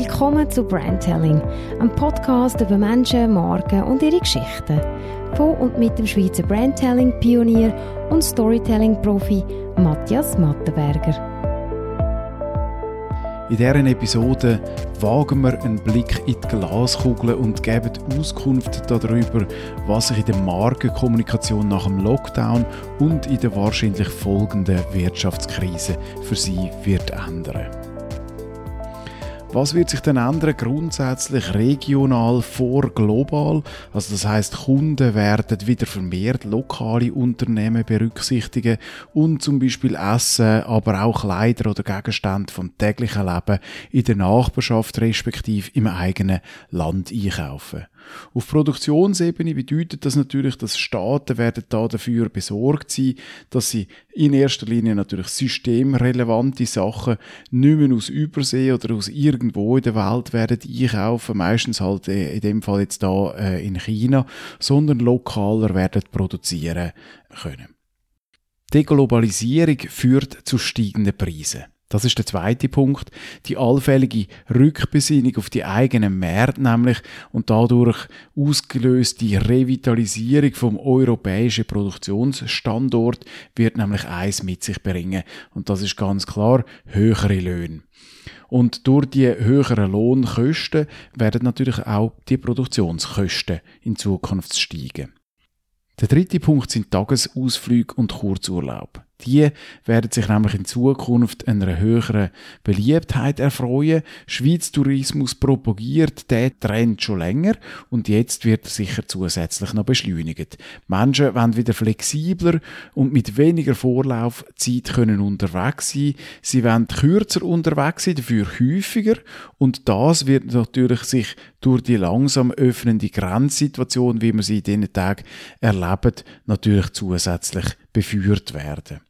Willkommen zu Brandtelling, einem Podcast über Menschen, Marken und ihre Geschichten. Von und mit dem Schweizer Brandtelling-Pionier und Storytelling-Profi Matthias Mattenberger. In dieser Episode wagen wir einen Blick in die Glaskugel und geben Auskunft darüber, was sich in der Markenkommunikation nach dem Lockdown und in der wahrscheinlich folgenden Wirtschaftskrise für sie wird ändern. Was wird sich denn ändern? Grundsätzlich regional vor global. Also das heißt, Kunden werden wieder vermehrt lokale Unternehmen berücksichtigen und zum Beispiel Essen, aber auch Kleider oder Gegenstände vom täglichen Leben in der Nachbarschaft respektive im eigenen Land einkaufen. Auf Produktionsebene bedeutet das natürlich, dass Staaten werden da dafür besorgt sein, dass sie in erster Linie natürlich systemrelevante Sachen nicht mehr aus Übersee oder aus irgendwo in der Welt werden einkaufen, meistens halt äh, in dem Fall jetzt da äh, in China, sondern lokaler werden produzieren können. Die Globalisierung führt zu steigenden Preisen. Das ist der zweite Punkt. Die allfällige Rückbesinnung auf die eigenen Märkte nämlich und dadurch ausgelöste Revitalisierung vom europäischen Produktionsstandort wird nämlich eins mit sich bringen. Und das ist ganz klar höhere Löhne. Und durch die höheren Lohnkosten werden natürlich auch die Produktionskosten in Zukunft steigen. Der dritte Punkt sind Tagesausflüge und Kurzurlaub. Die werden sich nämlich in Zukunft einer höheren Beliebtheit erfreuen. Schweiz Tourismus propagiert den Trend schon länger und jetzt wird er sicher zusätzlich noch beschleunigt. Menschen wollen wieder flexibler und mit weniger Vorlaufzeit können unterwegs sein. Sie wollen kürzer unterwegs sein, dafür häufiger und das wird natürlich sich durch die langsam öffnende Grenzsituation, wie wir sie in diesen Tagen erleben, natürlich zusätzlich beführt werden.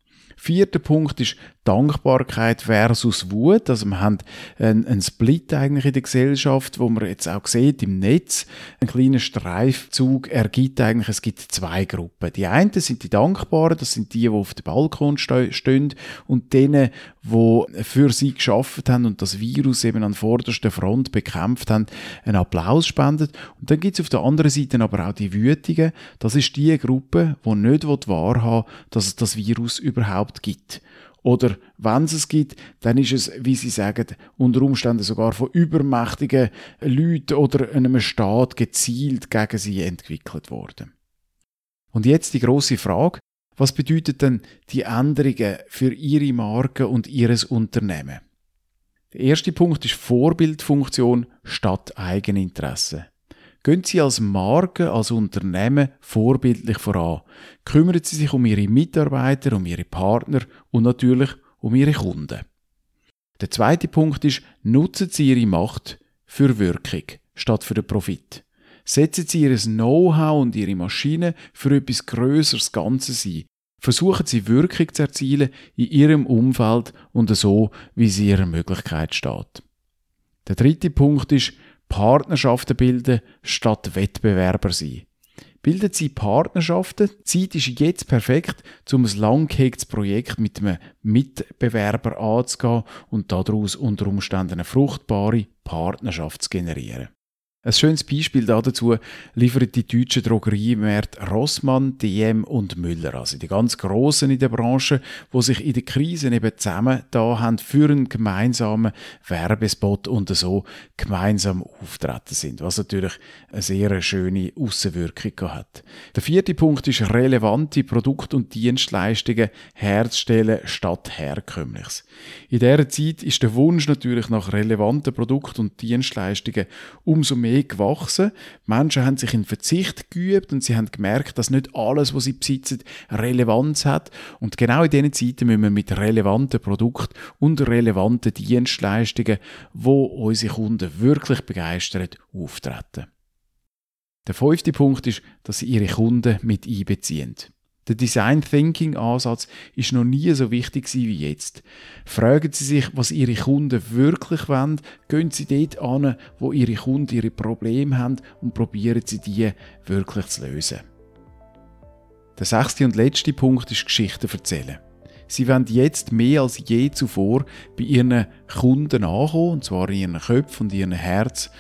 Vierter Punkt ist Dankbarkeit versus Wut. Also wir haben einen, einen Split eigentlich in der Gesellschaft, wo man jetzt auch sieht im Netz. Ein kleiner Streifzug ergibt eigentlich, es gibt zwei Gruppen. Die einen sind die Dankbaren, das sind die, die auf dem Balkon stehen und denen, die für sie geschafft haben und das Virus eben an vorderster Front bekämpft haben, einen Applaus spendet. Und dann gibt es auf der anderen Seite aber auch die Wütigen. Das ist die Gruppe, die nicht wahrhaben dass es das Virus überhaupt gibt. Oder wenn es es gibt, dann ist es, wie Sie sagen, unter Umständen sogar von übermächtigen Leuten oder einem Staat gezielt gegen sie entwickelt worden. Und jetzt die große Frage, was bedeutet denn die Änderungen für Ihre Marke und Ihres Unternehmen? Der erste Punkt ist Vorbildfunktion statt Eigeninteresse. Gehen Sie als Marke, als Unternehmen vorbildlich voran. Kümmern Sie sich um Ihre Mitarbeiter, um Ihre Partner und natürlich um Ihre Kunden. Der zweite Punkt ist, nutzen Sie Ihre Macht für Wirkung statt für den Profit. Setzen Sie Ihr Know-how und Ihre Maschine für etwas Größeres Ganzes ein. Versuchen Sie Wirkung zu erzielen in Ihrem Umfeld und so, wie es in Ihrer Möglichkeit steht. Der dritte Punkt ist, Partnerschaften bilden statt Wettbewerber sein. Bilden Sie Partnerschaften. Die Zeit ist jetzt perfekt, um ein langgehegtes Projekt mit einem Mitbewerber anzugehen und daraus unter Umständen eine fruchtbare Partnerschaft zu generieren. Ein schönes Beispiel dazu liefern die deutschen Drogeriemärkte Rossmann, DM und Müller, also die ganz Grossen in der Branche, wo sich in der Krise eben zusammen da haben für einen gemeinsamen Werbespot und so gemeinsam auftreten sind, was natürlich eine sehr schöne Außenwirkung hat. Der vierte Punkt ist relevante Produkte und Dienstleistungen herzustellen statt herkömmliches. In dieser Zeit ist der Wunsch natürlich nach relevanten Produkten und Dienstleistungen umso mehr mehr gewachsen. Menschen haben sich in Verzicht geübt und sie haben gemerkt, dass nicht alles, was sie besitzen, Relevanz hat. Und genau in diesen Zeiten müssen wir mit relevanten Produkten und relevanten Dienstleistungen, wo unsere Kunden wirklich begeistern, auftreten. Der fünfte Punkt ist, dass sie ihre Kunden mit einbeziehen. Der Design Thinking Ansatz ist noch nie so wichtig wie jetzt. Fragen Sie sich, was Ihre Kunden wirklich wollen, gehen Sie dort an, wo Ihre Kunden ihre Probleme haben und probieren Sie die wirklich zu lösen. Der sechste und letzte Punkt ist Geschichten erzählen. Sie wollen jetzt mehr als je zuvor bei ihren Kunden ankommen, und zwar in ihren Köpfen und in ihrem Herz.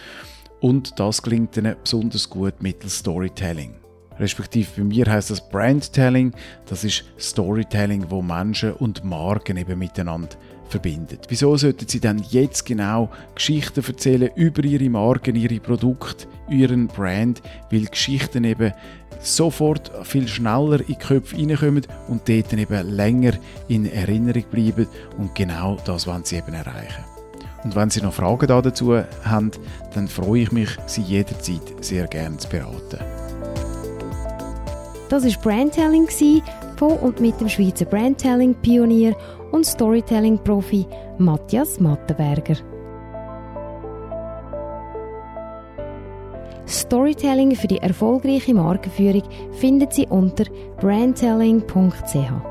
Und das gelingt ihnen besonders gut mittels Storytelling. Respektive bei mir heißt das Brandtelling. Das ist Storytelling, wo Menschen und Marken eben miteinander verbindet. Wieso sollten Sie dann jetzt genau Geschichten erzählen über Ihre Marken, Ihre Produkte, Ihren Brand, weil Geschichten eben sofort viel schneller in die Köpfe reinkommen und dort eben länger in Erinnerung bleiben und genau das wollen Sie eben erreichen. Und wenn Sie noch Fragen dazu haben, dann freue ich mich, Sie jederzeit sehr gerne zu beraten. Das war Brandtelling von und mit dem Schweizer Brandtelling-Pionier und Storytelling-Profi Matthias Mattenberger. Storytelling für die erfolgreiche Markenführung findet Sie unter brandtelling.ch.